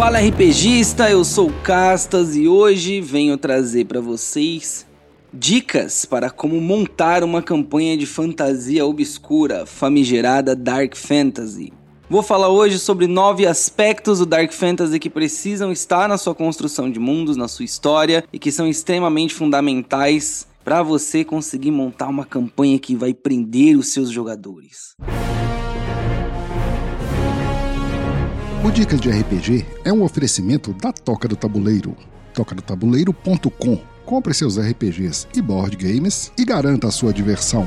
Fala RPGista, eu sou Castas e hoje venho trazer para vocês dicas para como montar uma campanha de fantasia obscura, famigerada Dark Fantasy. Vou falar hoje sobre nove aspectos do Dark Fantasy que precisam estar na sua construção de mundos, na sua história e que são extremamente fundamentais para você conseguir montar uma campanha que vai prender os seus jogadores. O Dicas de RPG é um oferecimento da Toca do Tabuleiro. tocadotabuleiro.com. Compre seus RPGs e board games e garanta a sua diversão.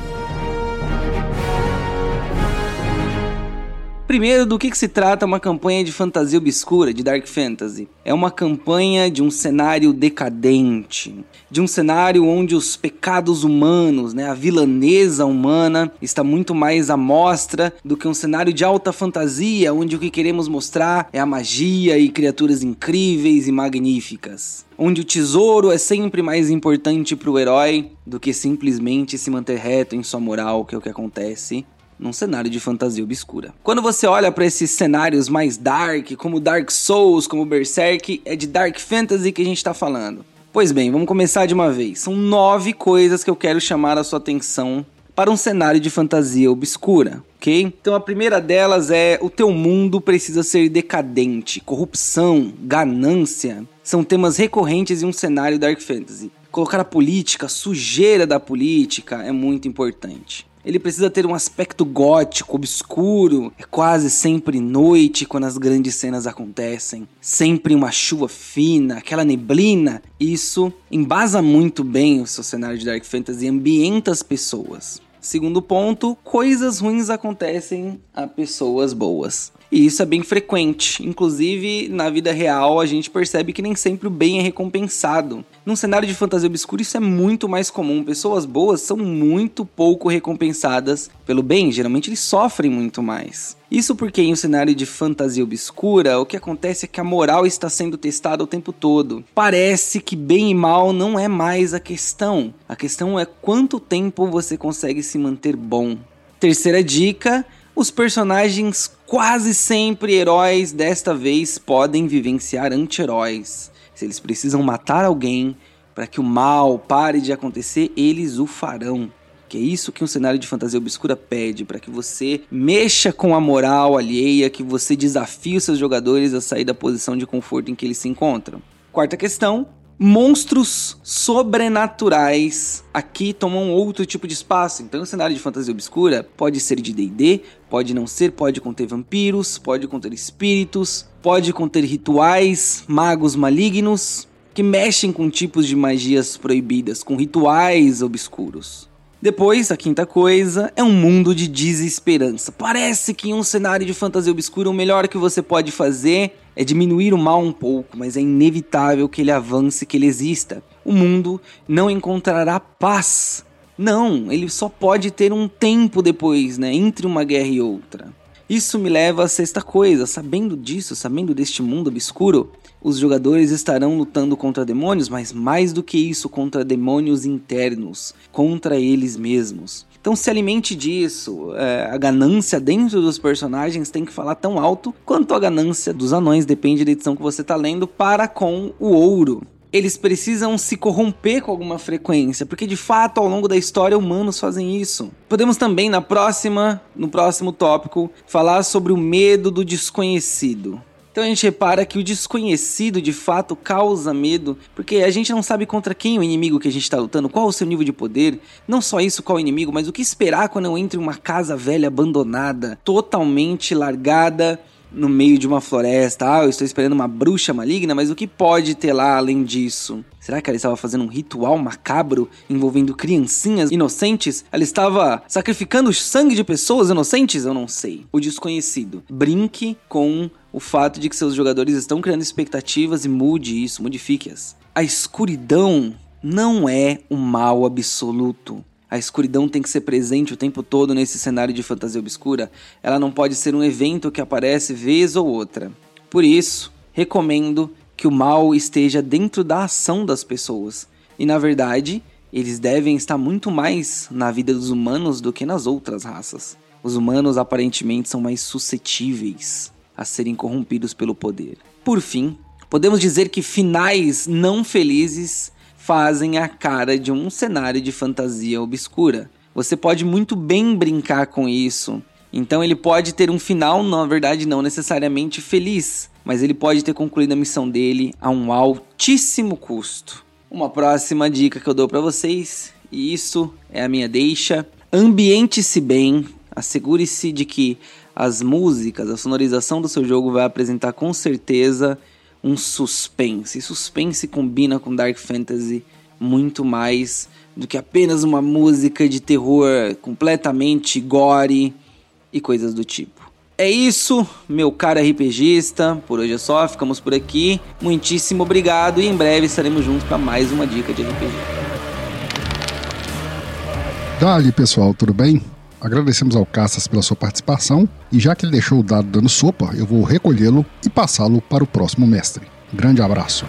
Primeiro, do que, que, se trata uma campanha de fantasia obscura, de Dark Fantasy? É uma campanha de um cenário decadente, de um cenário onde os pecados humanos, né, a vilanesa humana, está muito mais à mostra do que um cenário de alta fantasia, onde o que queremos mostrar é a magia e criaturas incríveis e magníficas. Onde o tesouro é sempre mais importante para o herói do que simplesmente se manter reto em sua moral, que é o que acontece num cenário de fantasia obscura. Quando você olha para esses cenários mais dark, como Dark Souls, como Berserk, é de Dark Fantasy que a gente está falando. Pois bem, vamos começar de uma vez. São nove coisas que eu quero chamar a sua atenção para um cenário de fantasia obscura, ok? Então a primeira delas é o teu mundo precisa ser decadente, corrupção, ganância, são temas recorrentes em um cenário dark fantasy. Colocar a política, a sujeira da política é muito importante. Ele precisa ter um aspecto gótico, obscuro. É quase sempre noite quando as grandes cenas acontecem. Sempre uma chuva fina, aquela neblina. Isso embasa muito bem o seu cenário de Dark Fantasy e ambienta as pessoas. Segundo ponto, coisas ruins acontecem a pessoas boas. E isso é bem frequente. Inclusive, na vida real, a gente percebe que nem sempre o bem é recompensado. Num cenário de fantasia obscura, isso é muito mais comum. Pessoas boas são muito pouco recompensadas pelo bem, geralmente eles sofrem muito mais. Isso porque em um cenário de fantasia obscura, o que acontece é que a moral está sendo testada o tempo todo. Parece que bem e mal não é mais a questão. A questão é quanto tempo você consegue se manter bom. Terceira dica: os personagens quase sempre heróis desta vez podem vivenciar anti-heróis. Se eles precisam matar alguém para que o mal pare de acontecer, eles o farão. Que é isso que um cenário de fantasia obscura pede, para que você mexa com a moral alheia, que você desafie os seus jogadores a sair da posição de conforto em que eles se encontram. Quarta questão: monstros sobrenaturais aqui tomam outro tipo de espaço. Então, o cenário de fantasia obscura pode ser de D&D, pode não ser, pode conter vampiros, pode conter espíritos, pode conter rituais, magos malignos que mexem com tipos de magias proibidas, com rituais obscuros. Depois, a quinta coisa é um mundo de desesperança. Parece que em um cenário de fantasia obscura o melhor que você pode fazer é diminuir o mal um pouco, mas é inevitável que ele avance, que ele exista. O mundo não encontrará paz. Não, ele só pode ter um tempo depois, né, entre uma guerra e outra. Isso me leva à sexta coisa. Sabendo disso, sabendo deste mundo obscuro, os jogadores estarão lutando contra demônios, mas mais do que isso, contra demônios internos, contra eles mesmos. Então se alimente disso. É, a ganância dentro dos personagens tem que falar tão alto quanto a ganância dos anões, depende da edição que você está lendo, para com o ouro eles precisam se corromper com alguma frequência, porque de fato ao longo da história humanos fazem isso. Podemos também na próxima, no próximo tópico, falar sobre o medo do desconhecido. Então a gente repara que o desconhecido de fato causa medo, porque a gente não sabe contra quem o inimigo que a gente está lutando, qual o seu nível de poder, não só isso qual o inimigo, mas o que esperar quando eu entro em uma casa velha abandonada, totalmente largada no meio de uma floresta. Ah, eu estou esperando uma bruxa maligna, mas o que pode ter lá além disso? Será que ela estava fazendo um ritual macabro envolvendo criancinhas inocentes? Ela estava sacrificando o sangue de pessoas inocentes? Eu não sei. O desconhecido. Brinque com o fato de que seus jogadores estão criando expectativas e mude isso, modifique-as. A escuridão não é o mal absoluto. A escuridão tem que ser presente o tempo todo nesse cenário de fantasia obscura. Ela não pode ser um evento que aparece vez ou outra. Por isso, recomendo que o mal esteja dentro da ação das pessoas. E na verdade, eles devem estar muito mais na vida dos humanos do que nas outras raças. Os humanos aparentemente são mais suscetíveis. A serem corrompidos pelo poder. Por fim, podemos dizer que finais não felizes fazem a cara de um cenário de fantasia obscura. Você pode muito bem brincar com isso. Então ele pode ter um final, na verdade, não necessariamente feliz, mas ele pode ter concluído a missão dele a um altíssimo custo. Uma próxima dica que eu dou para vocês, e isso é a minha deixa: ambiente-se bem, assegure-se de que as músicas, a sonorização do seu jogo vai apresentar com certeza um suspense. E suspense combina com Dark Fantasy muito mais do que apenas uma música de terror completamente gore e coisas do tipo. É isso, meu caro RPGista. Por hoje é só, ficamos por aqui. Muitíssimo obrigado e em breve estaremos juntos para mais uma dica de RPG. Dali, pessoal, tudo bem? Agradecemos ao Caças pela sua participação e já que ele deixou o dado dando sopa, eu vou recolhê-lo e passá-lo para o próximo mestre. Grande abraço.